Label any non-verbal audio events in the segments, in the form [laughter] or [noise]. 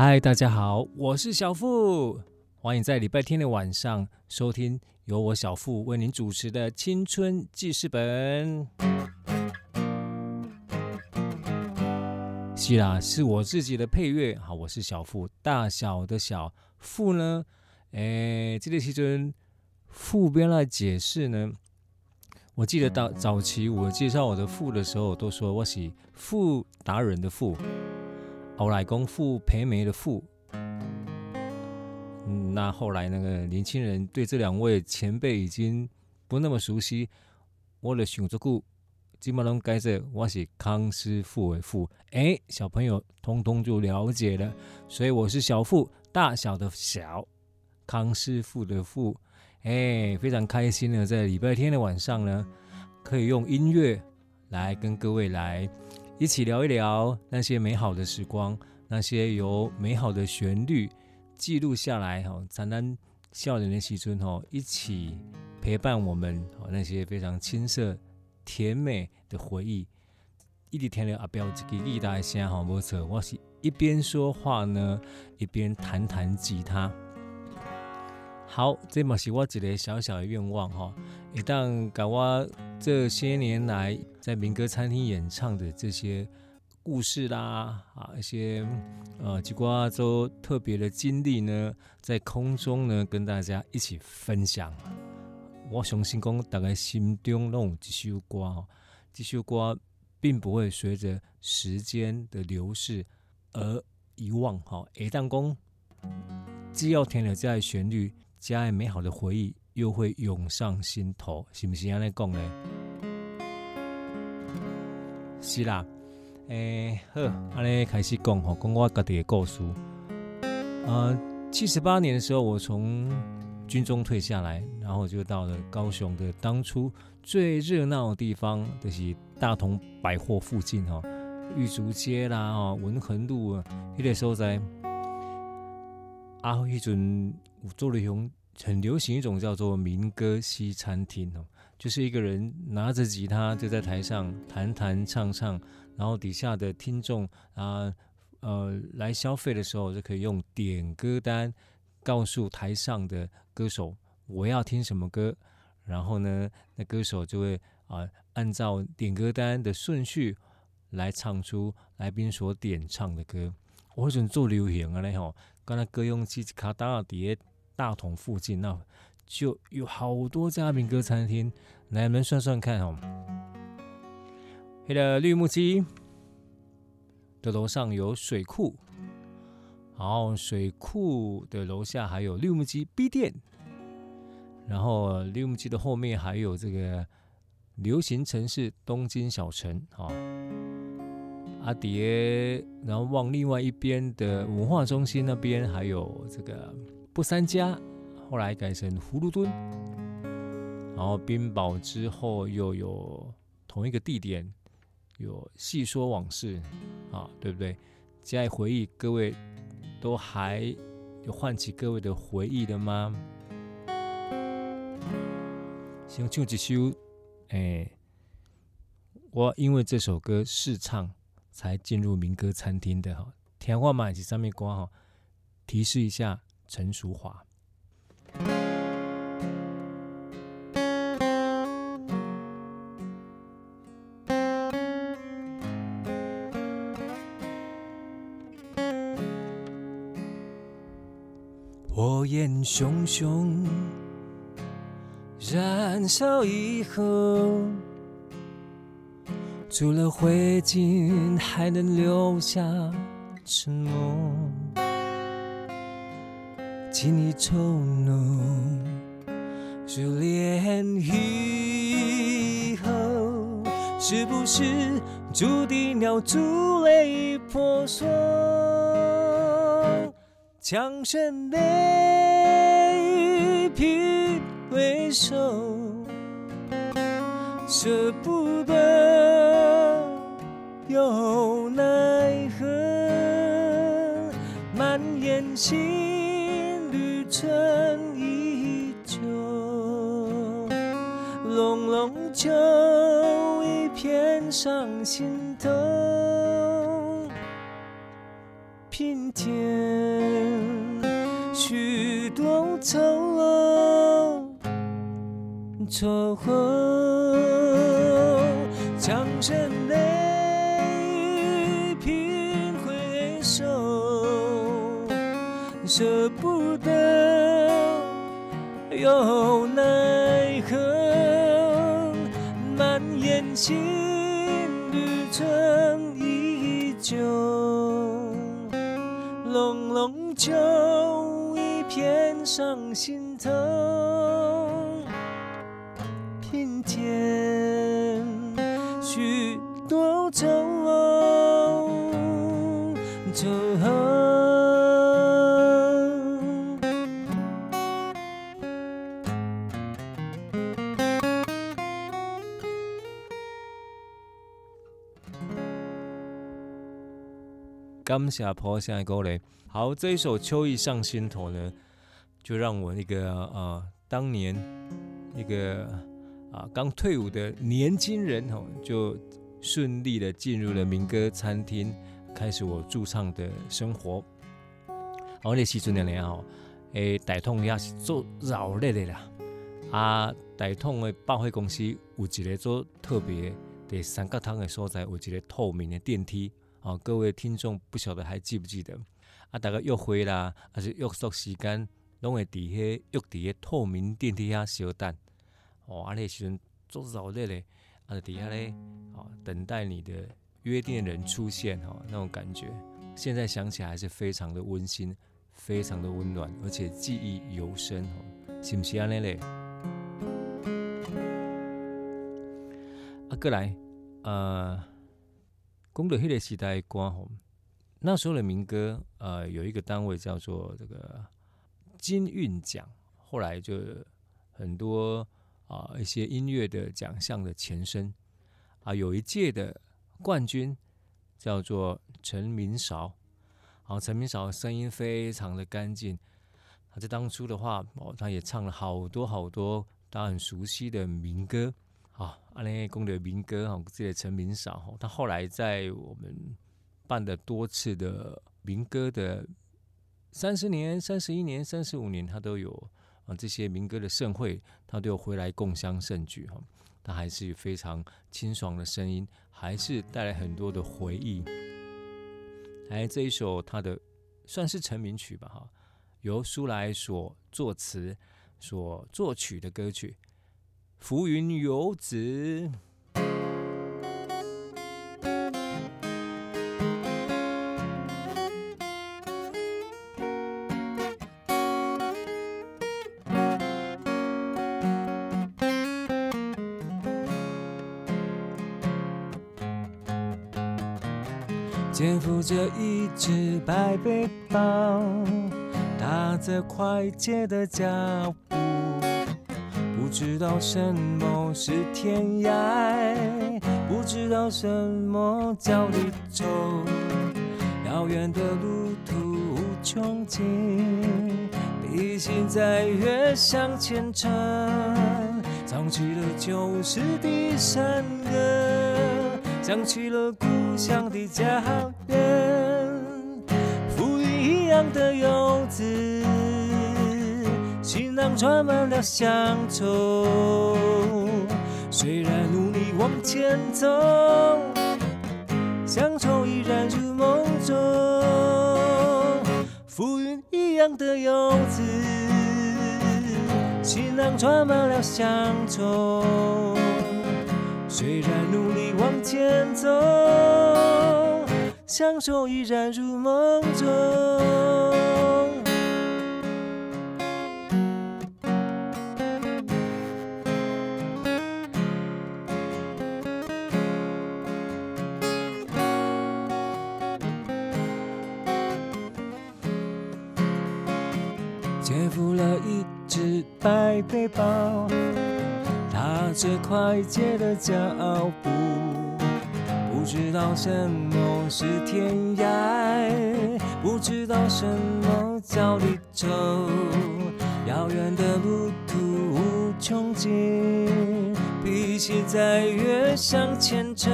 嗨，大家好，我是小富，欢迎在礼拜天的晚上收听由我小富为您主持的《青春记事本》。是啦，是我自己的配乐。好，我是小富，大小的小富呢？诶，这个其中副编来解释呢，我记得到早期我介绍我的富的时候，都说我是富达人的富。后来功夫培梅的富，那后来那个年轻人对这两位前辈已经不那么熟悉，我的选择故基本上改成我是康师傅为傅，哎，小朋友通通就了解了，所以我是小富，大小的小，康师傅的富，哎，非常开心的在礼拜天的晚上呢，可以用音乐来跟各位来。一起聊一聊那些美好的时光，那些由美好的旋律记录下来哈，灿烂笑脸的时阵哈，一起陪伴我们那些非常青涩甜美的回忆。一直听了阿彪这个吉他声哈，没错，我是一边说话呢，一边弹弹吉他。好，这嘛是我一个小小的愿望哈，一旦搞我这些年来在民歌餐厅演唱的这些故事啦，啊，一些呃，几挂都特别的经历呢，在空中呢跟大家一起分享。我相信讲大家心中拢有一首歌哈，这首歌并不会随着时间的流逝而遗忘哈。一旦讲只要听了这样旋律。家爱美好的回忆又会涌上心头，是不是安尼讲呢？是啦，诶、欸，好，安尼开始讲吼，讲我家己的故事。呃，七十八年的时候，我从军中退下来，然后就到了高雄的当初最热闹的地方，就是大同百货附近哈，玉竹街啦，哈，文横路啊，那个时候在。啊，一种做了一种很流行一种叫做民歌西餐厅哦，就是一个人拿着吉他就在台上弹弹唱唱，然后底下的听众啊呃来消费的时候就可以用点歌单告诉台上的歌手我要听什么歌，然后呢那歌手就会啊按照点歌单的顺序来唱出来宾所点唱的歌。我准做流行啊嘞吼。刚才歌用机卡达底下大同附近，那就有好多家民歌餐厅。来，我们算算看哦。黑的绿木机的楼上有水库，然后水库的楼下还有绿木机 B 店，然后绿木机的后面还有这个流行城市东京小城啊。阿蝶，然后往另外一边的文化中心那边，还有这个不三家，后来改成葫芦墩。然后冰雹之后又有同一个地点，有细说往事啊，对不对？现在回忆，各位都还有唤起各位的回忆的吗？先唱几首，哎，我因为这首歌试唱。才进入民歌餐厅的哈，填话码是上面挂哈，提示一下陈淑樺。火焰熊熊燃烧以后。除了灰烬，还能留下沉默。请你抽怒，热恋以后，是不是注定要支离破碎？强声泪雨颦回首，舍不得又奈何，满眼心就一片伤心头。平添许多愁，愁后强声泪雨颦回首，舍不得又难就一片伤心头，平添许多愁，愁后感谢坡下的歌嘞，好，这一首《秋意上心头》呢，就让我那个呃，当年一个啊刚退伍的年轻人哦，就顺利的进入了民歌餐厅，开始我驻唱的生活。好，那时阵的呢哦，诶，大统也是做热烈的啦，啊，大统的百货公司有一个做特别的三角汤的所在，有一个透明的电梯。好，各位听众不晓得还记不记得啊？大家约会啦，还是约束时间，拢会伫迄约伫迄透明电梯遐相等。哦，啊，那时阵足热烈嘞，啊，伫遐咧，哦，等待你的约定人出现，哦，那种感觉，现在想起来还是非常的温馨，非常的温暖，而且记忆犹深，哦，是不是安尼咧？啊，过来，呃。讲到迄个时代的歌吼，那时候的民歌，呃，有一个单位叫做这个金韵奖，后来就很多啊、一些音乐的奖项的前身啊，有一届的冠军叫做陈明韶，好，陈明韶声音非常的干净，他在当初的话哦，他也唱了好多好多大家很熟悉的民歌。啊，安尼讲的民歌哈，这个陈明韶，他后来在我们办的多次的民歌的三十年、三十一年、三十五年，他都有啊这些民歌的盛会，他都有回来共襄盛举哈。他还是非常清爽的声音，还是带来很多的回忆。来这一首他的算是成名曲吧哈，由苏来所作词、所作曲的歌曲。浮云游子，肩负着一只白背包，踏着快捷的脚步。不知道什么是天涯，不知道什么叫离愁。遥远的路途无穷尽，披星戴月向前程，唱起了旧时的山，想起了故乡的家园，浮云一样的游子。行囊装满了乡愁，虽然努力往前走，乡愁依然如梦中。浮云一样的游子，行囊装满了乡愁，虽然努力往前走，相守依然如梦中。肩负了一只白背包。踏着快捷的脚步，不知道什么是天涯，不知道什么叫离愁，遥远的路途无穷尽，披星戴月向前程，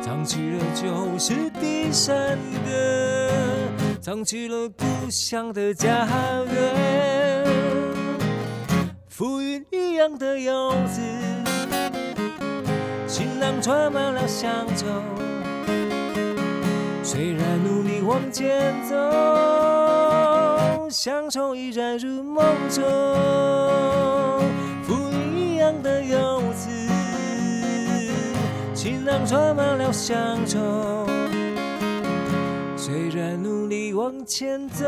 唱起了旧时的山歌，唱起了故乡的家园，浮云一样的游子，行囊装满了乡愁，虽然努力往前走，乡愁依然如梦中，浮云一样的游子，行囊装满了乡愁。虽然努力往前走，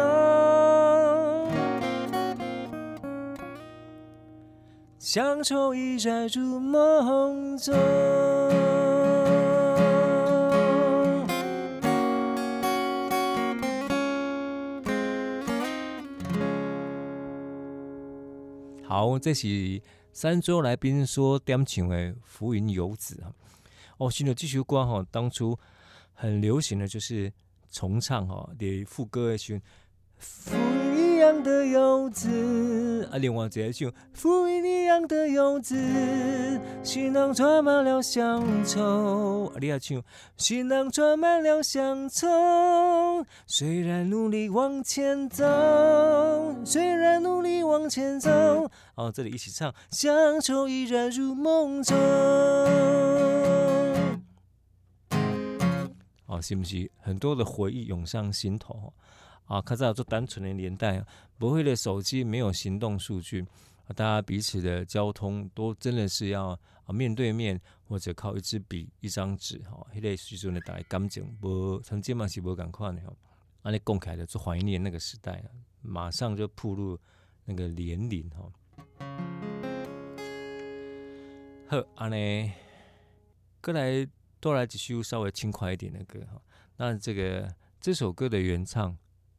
乡愁依然如梦中。好，这是三桌来宾说点唱的《浮云游子》啊。哦，现在这首歌哈，当初很流行的就是。重唱哈，连副歌的选浮云一样的游子啊，另外一个唱浮云一样的游子，行囊装满了乡愁啊，你也唱行囊装满了乡愁，虽然努力往前走，虽然努力往前走，哦，这里一起唱，乡愁依然如梦中。哦，是不是很多的回忆涌上心头？啊，可是做单纯的年代，不会的手机没有行动数据，大家彼此的交通都真的是要啊面对面，或者靠一支笔、一张纸，哈，迄个时阵的大家感情，无曾经嘛是无共款的吼。啊，你讲起来就怀念那个时代，马上就步入那个年龄哈。好，安尼，过来。多来几首稍微轻快一点的歌哈，那这个这首歌的原唱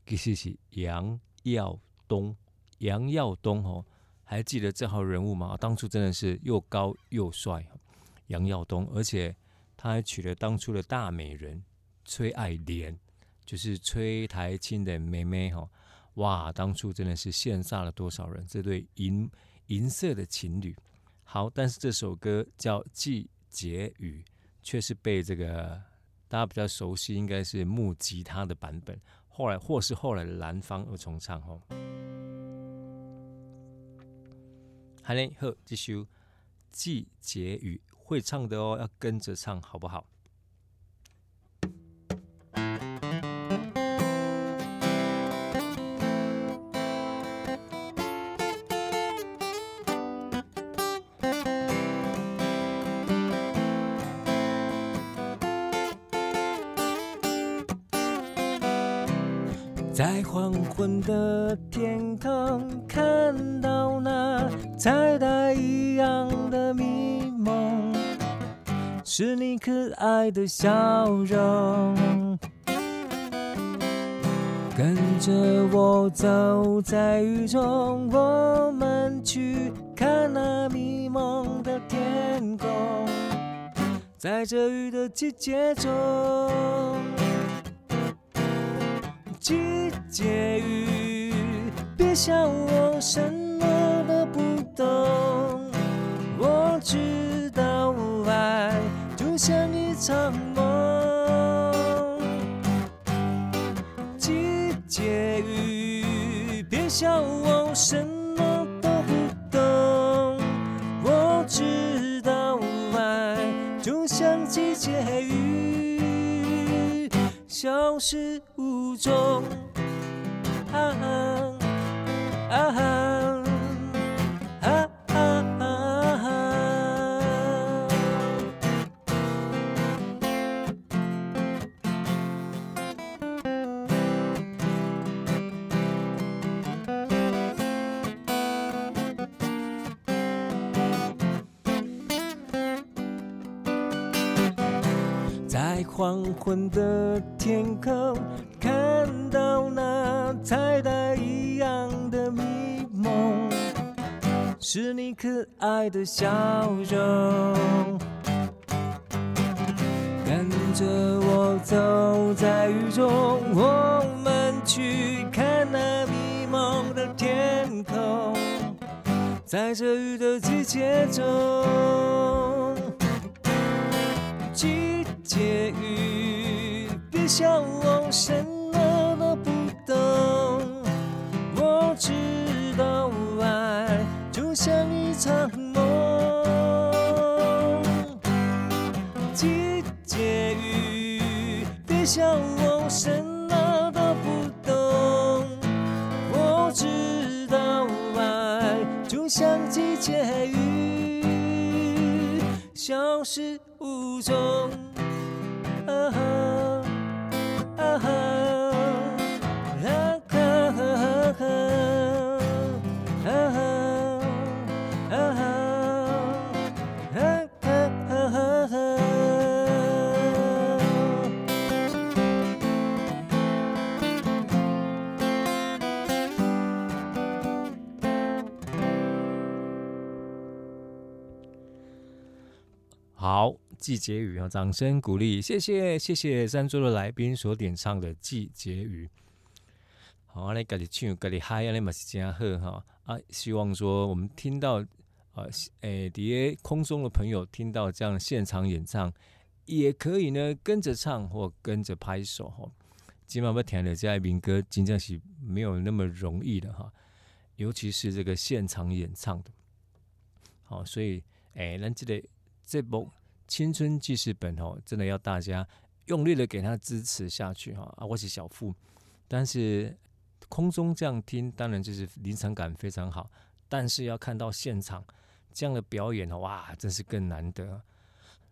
其实是杨耀东，杨耀东哦，还记得这号人物吗？当初真的是又高又帅，杨耀东，而且他还娶了当初的大美人崔爱莲，就是崔苔菁的妹妹哈，哇，当初真的是羡煞了多少人，这对银银色的情侣。好，但是这首歌叫《季节雨》。却是被这个大家比较熟悉，应该是木吉他的版本，后来或是后来的南方又重唱哦。好嘞，好，继续《季节雨》会唱的哦，要跟着唱好不好？黄昏的天空，看到那彩带一样的迷蒙，是你可爱的笑容。跟着我走在雨中，我们去看那迷蒙的天空，在这雨的季节中。季节雨，别笑我什么都不懂。我知道爱就像一场梦。季节雨，别笑我什么都不懂。我知道爱就像季节雨，消失无踪。在黄昏的天空。看到那彩带一样的迷蒙，是你可爱的笑容。跟着我走在雨中，我们去看那迷蒙的天空，在这雨的季节中，季节雨，别笑我神知道爱就像一场季节雨啊，掌声鼓励，谢谢谢谢三桌的来宾所点唱的季节雨。好，你家己唱，家己嗨，你嘛是真好哈啊！希望说我们听到啊，诶，底下空中的朋友听到这样现场演唱，也可以呢跟着唱或跟着拍手哈。今晚要听的这些民歌，真正是没有那么容易的哈，尤其是这个现场演唱的。好，所以诶，咱这个。这部青春记事本哦，真的要大家用力的给他支持下去哈啊！我是小付，但是空中这样听，当然就是临场感非常好，但是要看到现场这样的表演哇，真是更难得。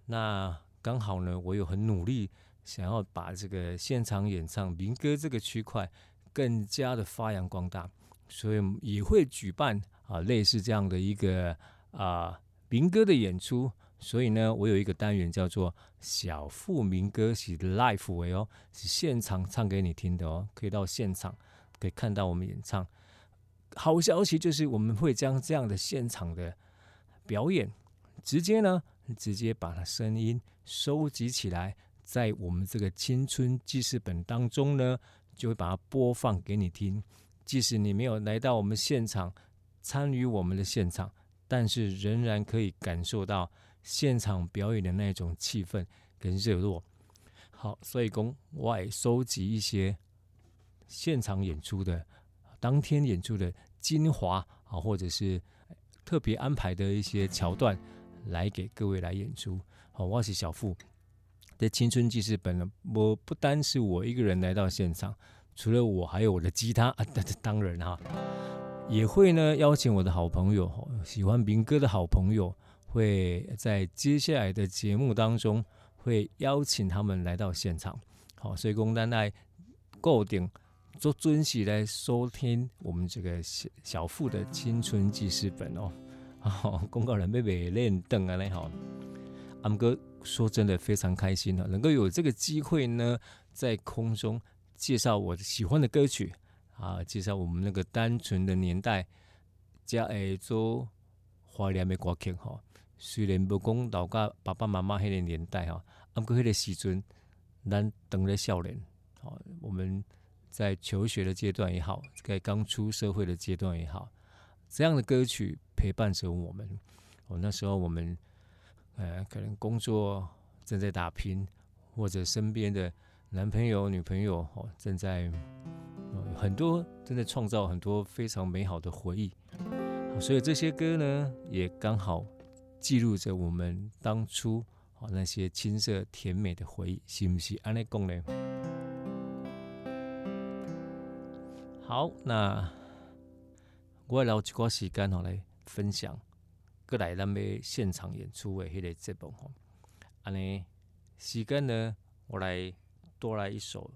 那刚好呢，我有很努力想要把这个现场演唱民歌这个区块更加的发扬光大，所以也会举办啊类似这样的一个啊民歌的演出。所以呢，我有一个单元叫做“小富民歌”，是 live 为哦，是现场唱给你听的哦，可以到现场可以看到我们演唱。好消息就是我们会将这样的现场的表演，直接呢，直接把它声音收集起来，在我们这个青春记事本当中呢，就会把它播放给你听。即使你没有来到我们现场参与我们的现场，但是仍然可以感受到。现场表演的那种气氛跟热络，好，所以公我也收集一些现场演出的当天演出的精华啊，或者是特别安排的一些桥段，来给各位来演出。好，我是小富的青春记事本呢，我不单是我一个人来到现场，除了我，还有我的吉他啊，当 [laughs] 然哈，也会呢邀请我的好朋友，喜欢民歌的好朋友。会在接下来的节目当中会邀请他们来到现场，好，所以公单来固定做准时来收听我们这个小小富的青春记事本哦。好公告人被被练凳啊，你好，阿哥说真的非常开心了，能够有这个机会呢，在空中介绍我喜欢的歌曲啊，介绍我们那个单纯的年代加爱做怀念的歌曲哈。虽然不讲老家爸爸妈妈那个年代哈，啊，不过那个时阵，咱当了少年，好，我们在求学的阶段也好，在刚出社会的阶段也好，这样的歌曲陪伴着我们。哦，那时候我们，呃，可能工作正在打拼，或者身边的男朋友、女朋友哦，正在，很多正在创造很多非常美好的回忆。所以这些歌呢，也刚好。记录着我们当初啊那些青涩甜美的回忆，是不是？安尼讲呢？好，那我留一寡时间哈来分享，过来咱们现场演出的迄个节目哈。安尼时间呢，我来多来一首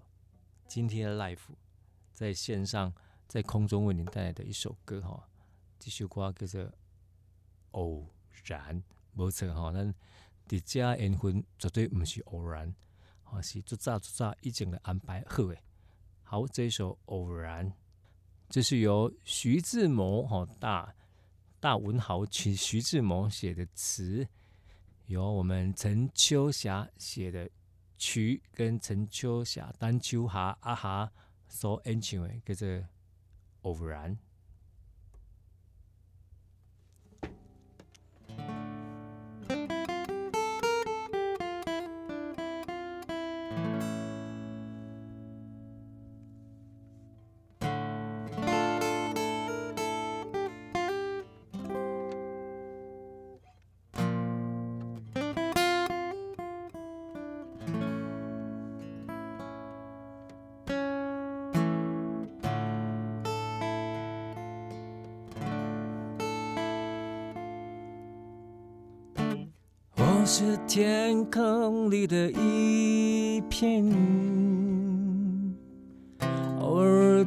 今天的 Life，在线上在空中为您带来的一首歌哈。这首歌叫做《哦》。然，无错吼，咱这家缘分绝对毋是偶然，吼，是足早足早已经的安排好诶。好，这一首《偶然》，这是由徐志摩吼大大文豪徐徐志摩写的词，由我们陈秋霞写的曲，跟陈秋霞、陈秋霞阿哈所演唱的，叫做《偶然》。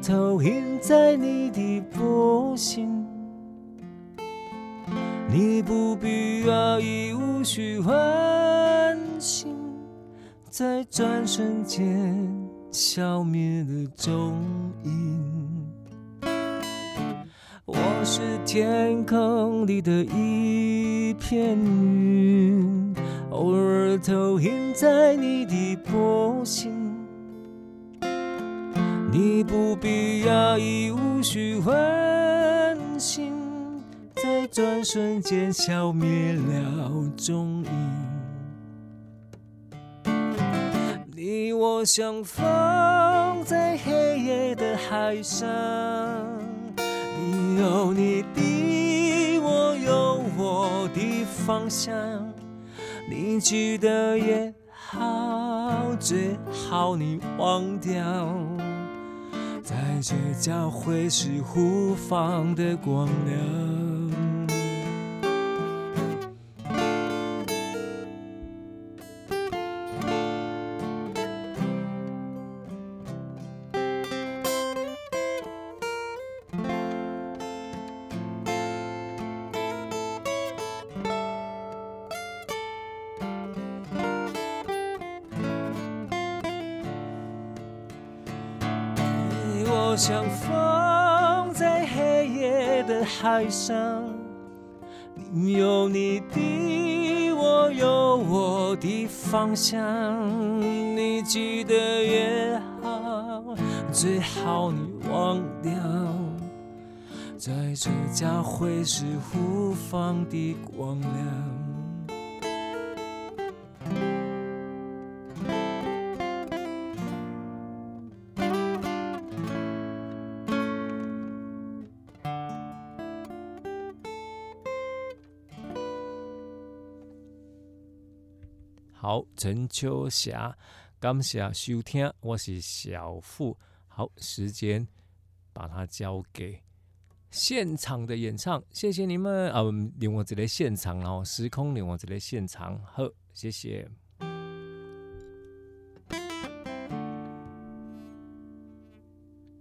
投影在你的波心。你不必讶异，无需欢喜，在转瞬间消灭了踪影。我是天空里的一片云。偶尔投影在你的波心，你不必压抑，无需欢喜，在转瞬间消灭了踪影。你我相逢在黑夜的海上，你有你的，我有我的方向。你记得也好，最好你忘掉，在这交会时互放的光亮。上，你有你的，我有我的方向。你记得也好，最好你忘掉，在这交汇时互放的光亮。陈秋霞，感谢收听，我是小富。好，时间把它交给现场的演唱，谢谢你们啊！另外这个现场哦，时空另外这个现场，好，谢谢。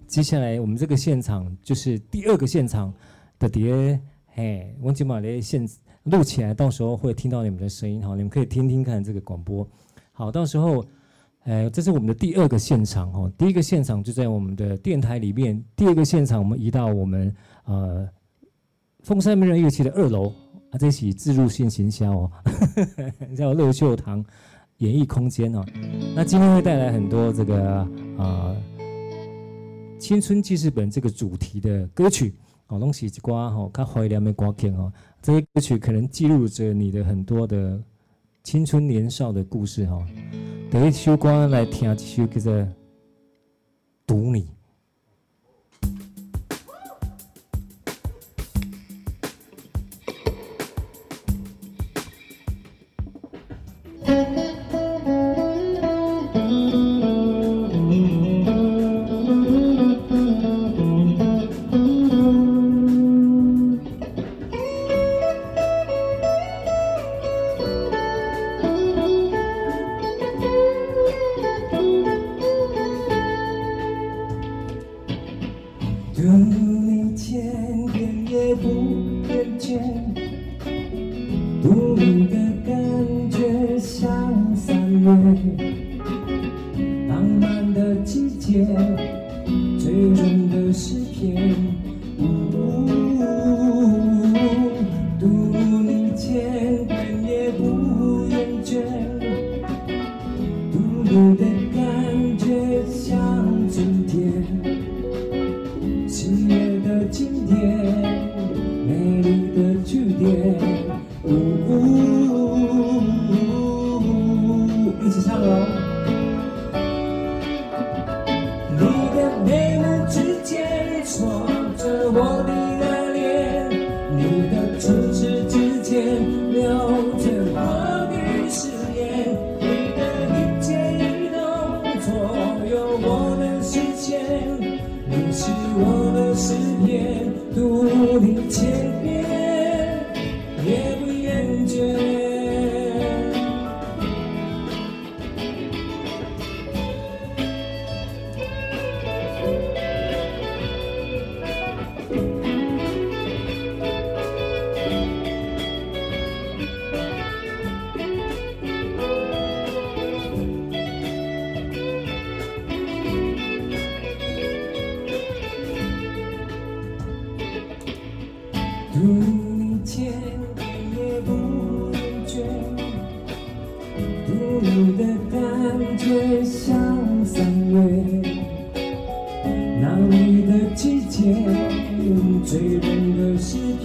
接下来我们这个现场就是第二个现场的碟，嘿，我今把的现。录起来，到时候会听到你们的声音哈，你们可以听听看这个广播。好，到时候，呃，这是我们的第二个现场哈，第一个现场就在我们的电台里面，第二个现场我们移到我们呃风山迷人乐器的二楼啊，这是置入性行销哦，[laughs] 叫乐秀堂演艺空间哦。那今天会带来很多这个啊、青春记事本这个主题的歌曲。哦，拢是一寡吼，较怀念的歌曲哦。这些歌曲可能记录着你的很多的青春年少的故事哈。第一首歌来听一首叫做《读你》。千也不厌倦，读你的感觉像三月，那里的季节，醉人的诗篇。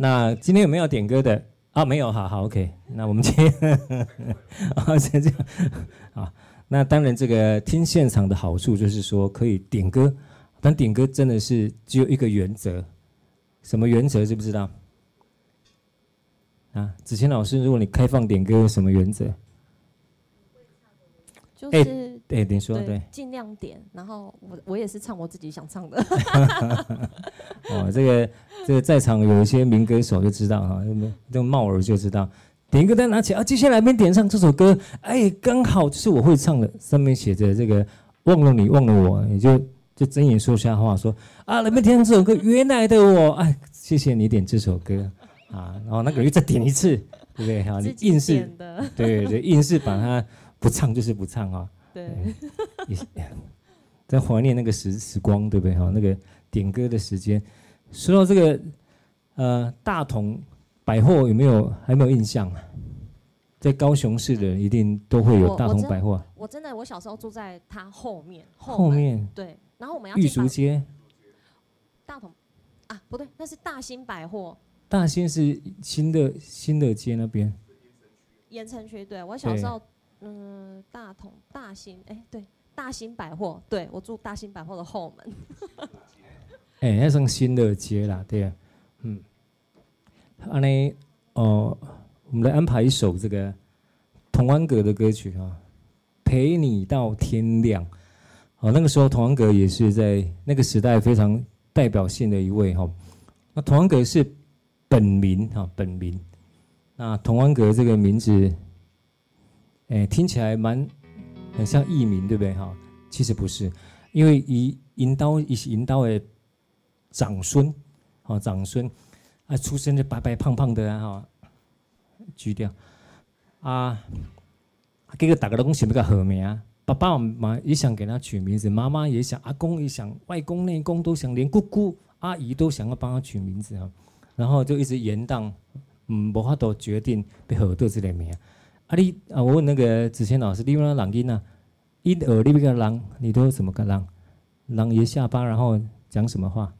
那今天有没有点歌的啊？没有，好好，OK。那我们今天啊，[laughs] 先这样啊。那当然，这个听现场的好处就是说可以点歌，但点歌真的是只有一个原则，什么原则知不知道？啊，子谦老师，如果你开放点歌，什么原则？就是哎，你说对，尽量点。然后我我也是唱我自己想唱的。[laughs] 哦，这个这个在场有一些民歌手就知道哈，这个帽儿就知道，点歌单拿起啊，接下来边点上这首歌，哎，刚好就是我会唱的，上面写着这个忘了你忘了我，你就就睁眼说瞎话，说啊，来边听这首歌，原来的我，哎，谢谢你点这首歌啊，然后那个人再点一次，对不对？哈，你硬是对对硬是把它不唱就是不唱啊，对，[laughs] 也在怀念那个时时光，对不对？哈，那个点歌的时间。说到这个，呃，大同百货有没有还没有印象啊？在高雄市的人一定都会有大同百货。我，我，我真的，我小时候住在它后面，后，后面对，然后我们要玉竹街。大同啊，不对，那是大兴百货。大兴是新的新的街那边。盐城区，对我小时候，嗯，大同大兴，哎，对，大兴百货，对我住大兴百货的后门。哎、欸，那算新的街啦，对啊，嗯，安尼哦，我们来安排一首这个童安格的歌曲啊，陪你到天亮。哦，那个时候童安格也是在那个时代非常代表性的一位哈。那童安格是本名哈，本名。那童安格这个名字，哎、欸，听起来蛮很像艺名，对不对哈？其实不是，因为以引导一引导的长孙，好长孙啊，出生就白白胖胖的啊，哈，锯掉啊，这个大家都讲想不个好名，爸爸妈也想给他取名字，妈妈也想，阿公也想，外公内公都想，连姑姑阿姨都想要帮他取名字啊，然后就一直延宕，嗯，无法度决定要何多这个名。啊你啊，我问那个子谦老师，你问那朗音啊，一耳里边个朗，你都怎么个朗？朗一下巴，然后讲什么话？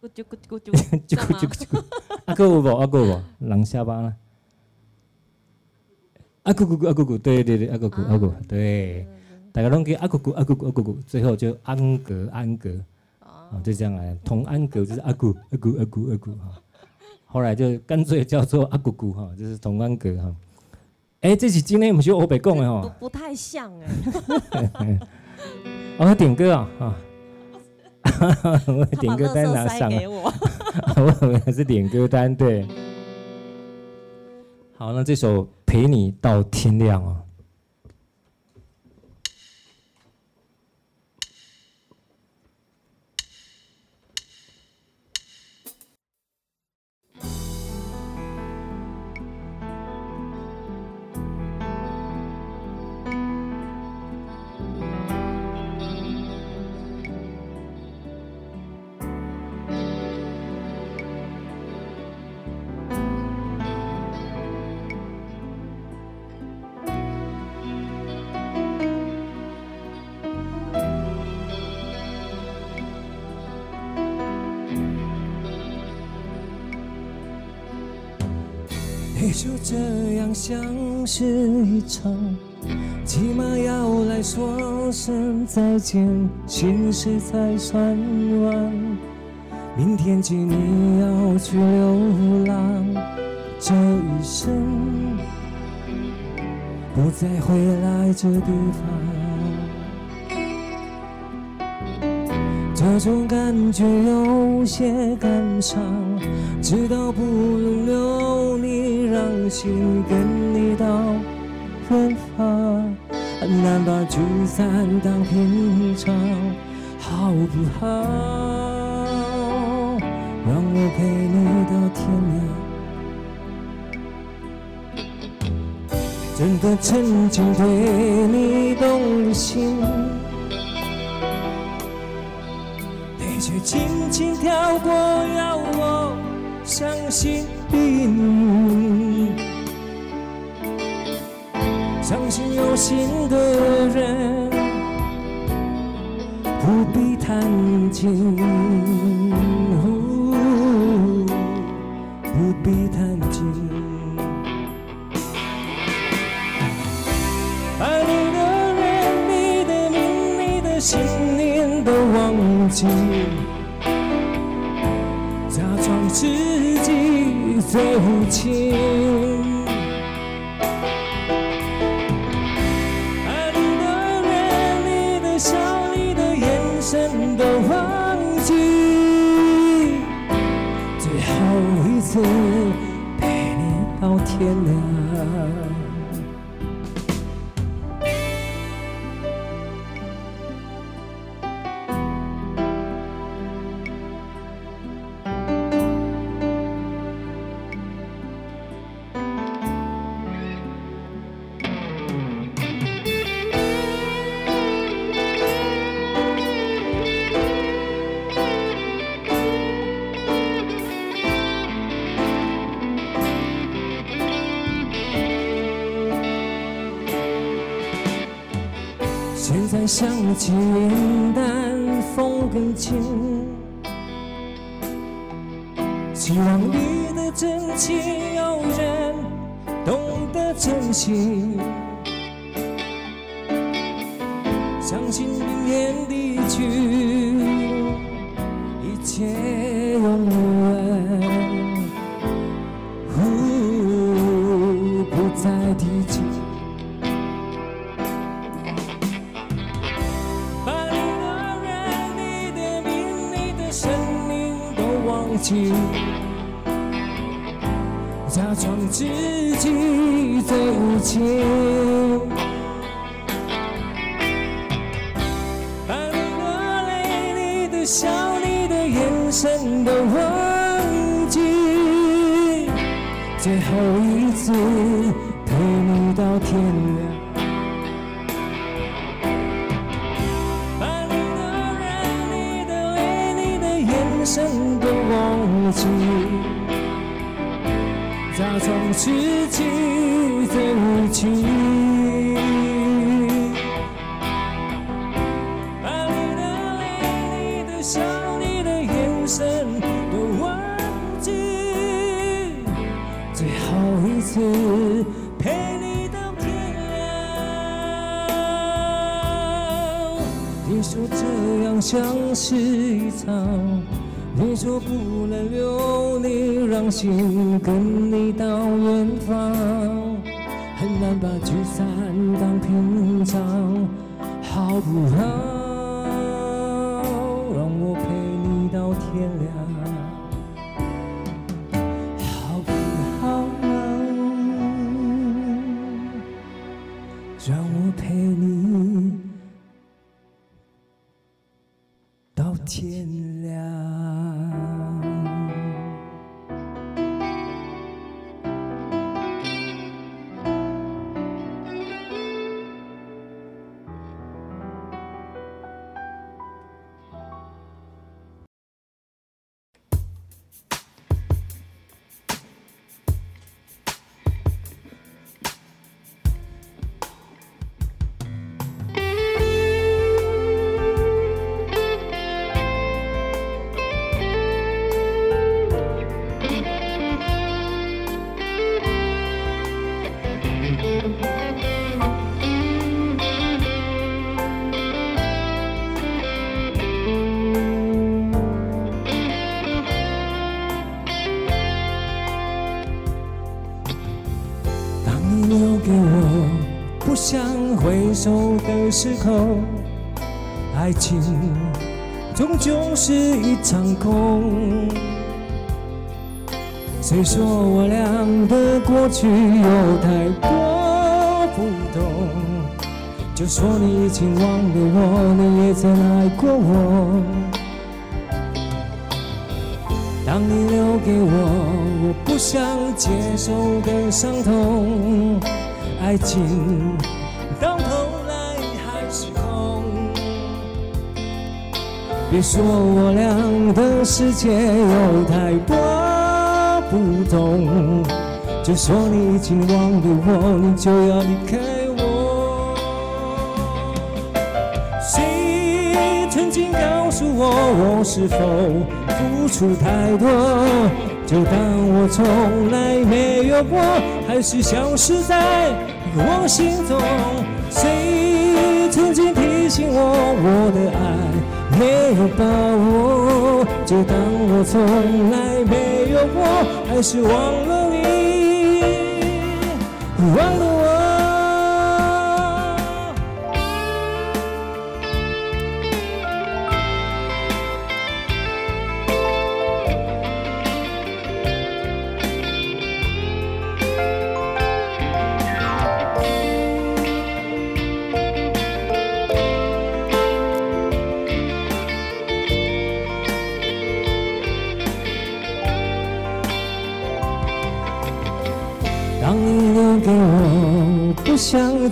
咕啾咕啾咕啾，啾咕啾咕啾。[laughs] [laughs] 啊个有无？啊个有无？朗下巴呢？啊咕咕咕啊咕咕，对对对，啊咕咕阿咕，对。大家拢叫啊咕咕阿咕咕阿咕咕，最后就安格安格，啊就这样来，同安格就是阿咕阿咕阿咕阿咕哈。后来就干脆叫做 [laughs] 阿姑姑哈，就是同安阁哈。哎、欸，这是今天我们学欧北贡的哈，不不太像哎。我点歌啊啊！[laughs] 我点歌单拿上来，我 [laughs] 我以为是点歌单对。好，那这首陪你到天亮啊。就这样像是一场，起码要来说声再见，心事才算完。明天起你要去流浪，这一生不再回来这地方，这种感觉有些感伤。直到不能留心跟你到远方，很难把聚散当平常，好不好？让我陪你到天亮，真的曾经对你动心，泪却轻轻跳过，要我。相信，相信有心的人不必谈情，不必谈情，把你的人、你的名、你的姓名都忘记。假装自己最无情，陪你到天亮。清淡风更轻，希望你的真情有人懂得珍惜，假装自己最无情，把你的泪、你的笑、你的眼神都忘记，最后一次陪你到天亮。把你的泪、你的泪、你的眼神都忘记，我总是记忆最无把你的脸你的笑你的眼神都忘记最后一次陪你到天亮你说这样像是一场你说不能留你，让心跟你到远方，很难把聚散当平常，好不好？时候，爱情终究是一场空。谁说我俩的过去有太多不同？就说你已经忘了我，你也曾爱过我。当你留给我我不想接受的伤痛，爱情。别说我俩的世界有太多不同，就说你已经忘了我，你就要离开我。谁曾经告诉我，我是否付出太多？就当我从来没有过，还是消失在我心中。谁曾经提醒我，我的爱没有把握？就当我从来没有过，还是忘了你，忘了我。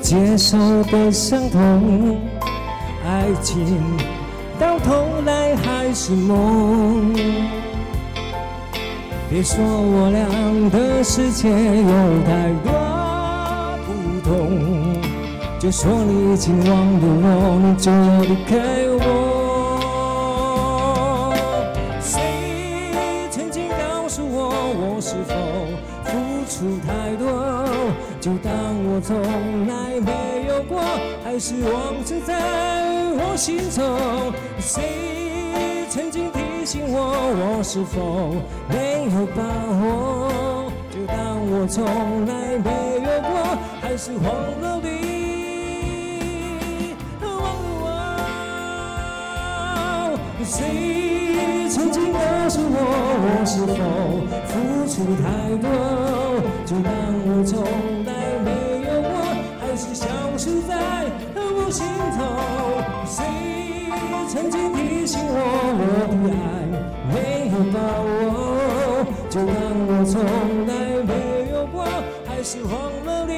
接受的伤痛，爱情到头来还是梦。别说我俩的世界有太多不同，就说你已经忘了我，你就要离开谁曾经提醒我，我是否没有把握？就当我从来没有过，还是忘了你，忘了我。谁曾经告诉我，我是否付出太多？就当我从来没有过，还是消失在我心头。谁曾经提醒我，我的爱没有把握？就当我从来没有过，还是忘了你。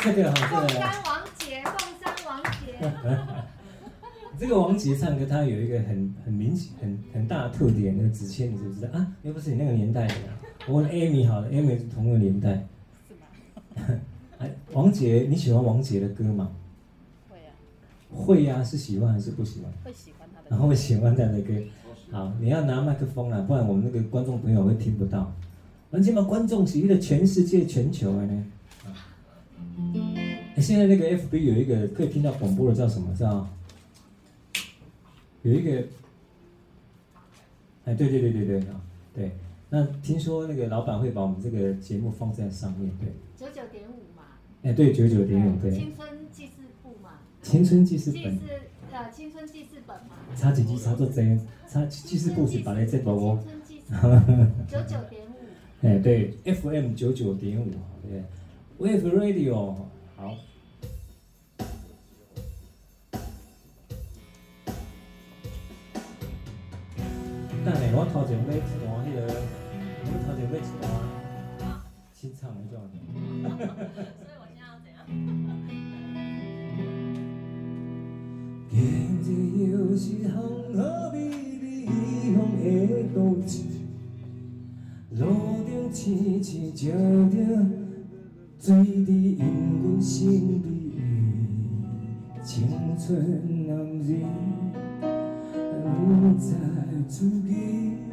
这个好，凤山王杰，凤山王杰。这个王杰唱歌，他有一个很很明显、很很大的特点。那个子谦，你知不知道啊？又不是你那个年代的。我问 Amy 好了，Amy 是同一个年代。是吗？[laughs] 哎，王杰，你喜欢王杰的歌吗？会啊。会呀、啊，是喜欢还是不喜欢？会喜欢他的。然后会喜欢他的歌。好，你要拿麦克风啊，不然我们那个观众朋友会听不到。而且嘛，观众是一个全世界、全球啊呢。现在那个 FB 有一个可以听到广播的叫什么？叫有一个，哎，对对对对对啊，对。那听说那个老板会把我们这个节目放在上面，对。九九点五嘛。哎，对，九九点五，对。青春记事簿嘛。青春记事本。记事呃，青春记事本嘛。差几集差做真，差记事簿是把那这包哦。青春记事。九九点五。[laughs] 哎，对，FM 九九点五，对，Wave Radio，好。我头前买一段迄个，我头前买一段新唱的种。[laughs] 所以我现在要怎样？今日又是风雨微微，风的都市，路灯青青照着水滴映阮身边，青春男儿不再自己。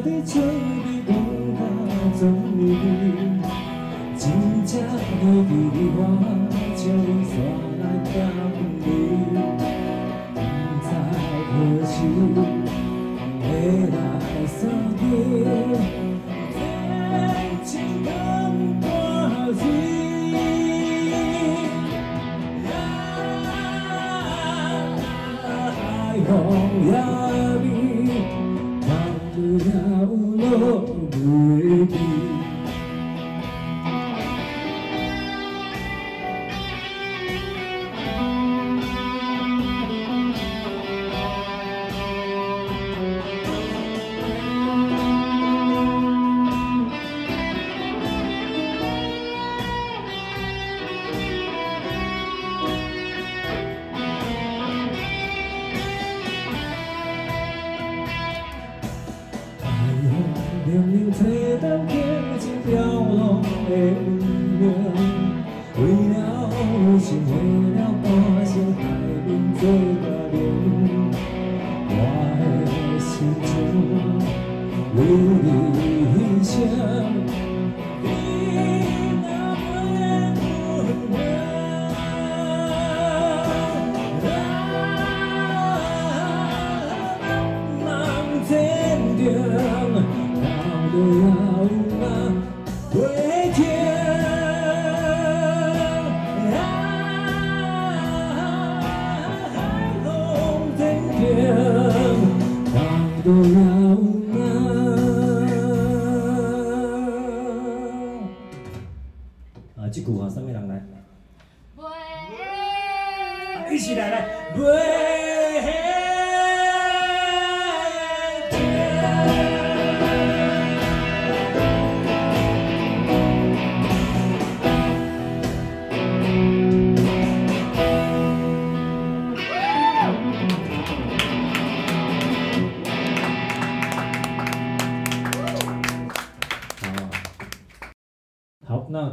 我的嘴。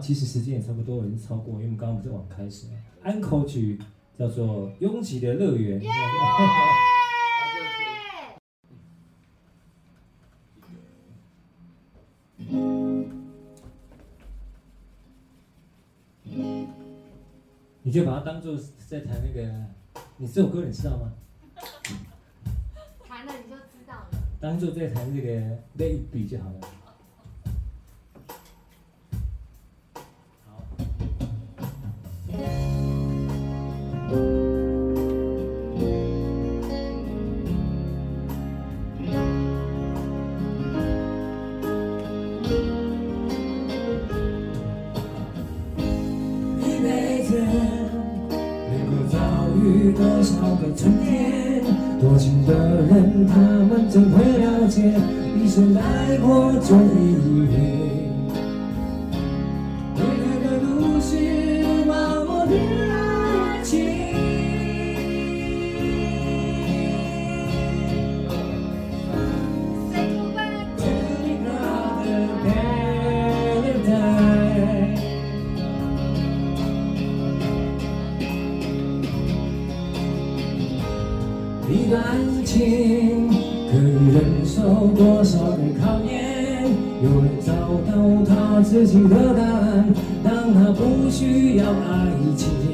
其实时间也差不多，已经超过，因为我们刚刚不是晚开始吗？安口曲叫做《拥挤的乐园》。[laughs] 你就把它当做在弹那个，你这首歌你知道吗？[laughs] 弹了你就知道了。当做在弹这个类比就好了。一辈子，经过遭遇多少个春天？多情的人，他们怎会了解一生来过就一回？情可以忍受多少的考验，有人找到他自己的答案，当他不需要爱情。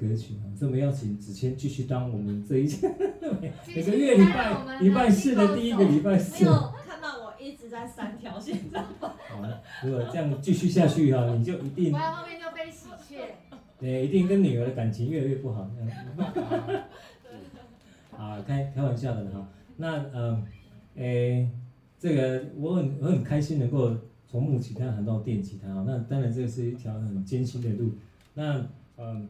歌曲啊，所以我们邀请子谦继续当我们这一 [laughs] 每个月礼拜礼拜四的第一个礼拜四。没有看到我一直在三条线上。好了，如果这样继续下去哈，你就一定我在后面就被喜鹊。对，一定跟女儿的感情越来越不好。这样啊，开开玩笑的哈。那嗯，诶、欸，这个我很我很开心能够从木吉他弹到电吉他啊。那当然这是一条很艰辛的路。那嗯，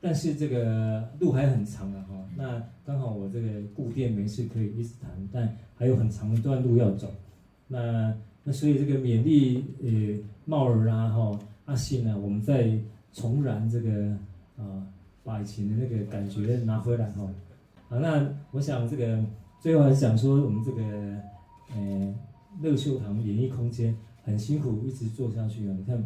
但是这个路还很长啊哈。那刚好我这个顾店没事可以一直谈，但还有很长一段路要走。那那所以这个勉励呃茂儿啊哈阿信啊，我们在。重燃这个啊、把以前的那个感觉拿回来哈。好，那我想这个最后还是想说，我们这个呃乐秀堂演艺空间很辛苦，一直做下去啊。你看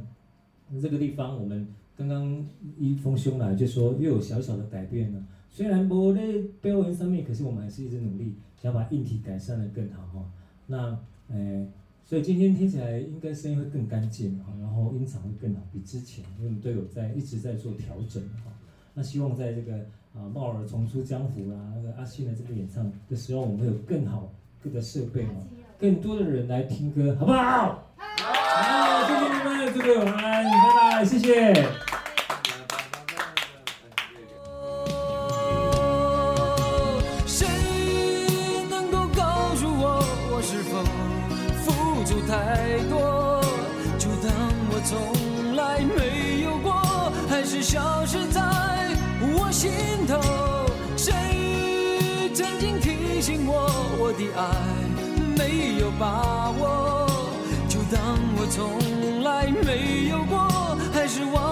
这个地方，我们刚刚一封兄来就说又有小小的改变了。虽然没在标文上面，可是我们还是一直努力，想把硬体改善得更好哈。那呃。所以今天听起来应该声音会更干净哈，然后音场会更好，比之前，因为我们都有在一直在做调整哈。那希望在这个啊茂儿重出江湖啦，那个阿信的这个演唱的时候，我们会有更好各个设备嘛，更多的人来听歌，好不好？好，谢谢你们，祝各位晚安，拜拜，谢谢。爱没有把握，就当我从来没有过，还是忘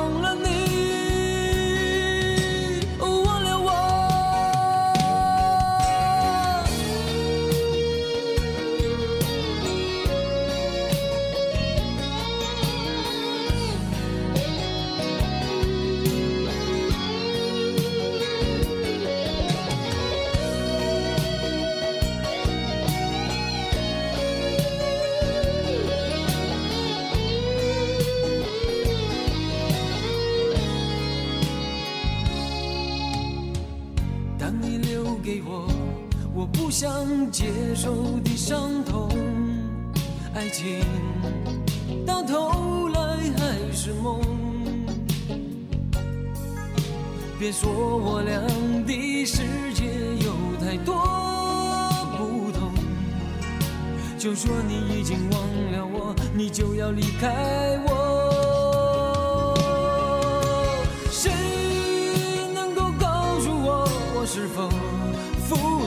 想接受的伤痛，爱情到头来还是梦。别说我俩的世界有太多不同，就说你已经忘了我，你就要离开我。谁能够告诉我，我是否？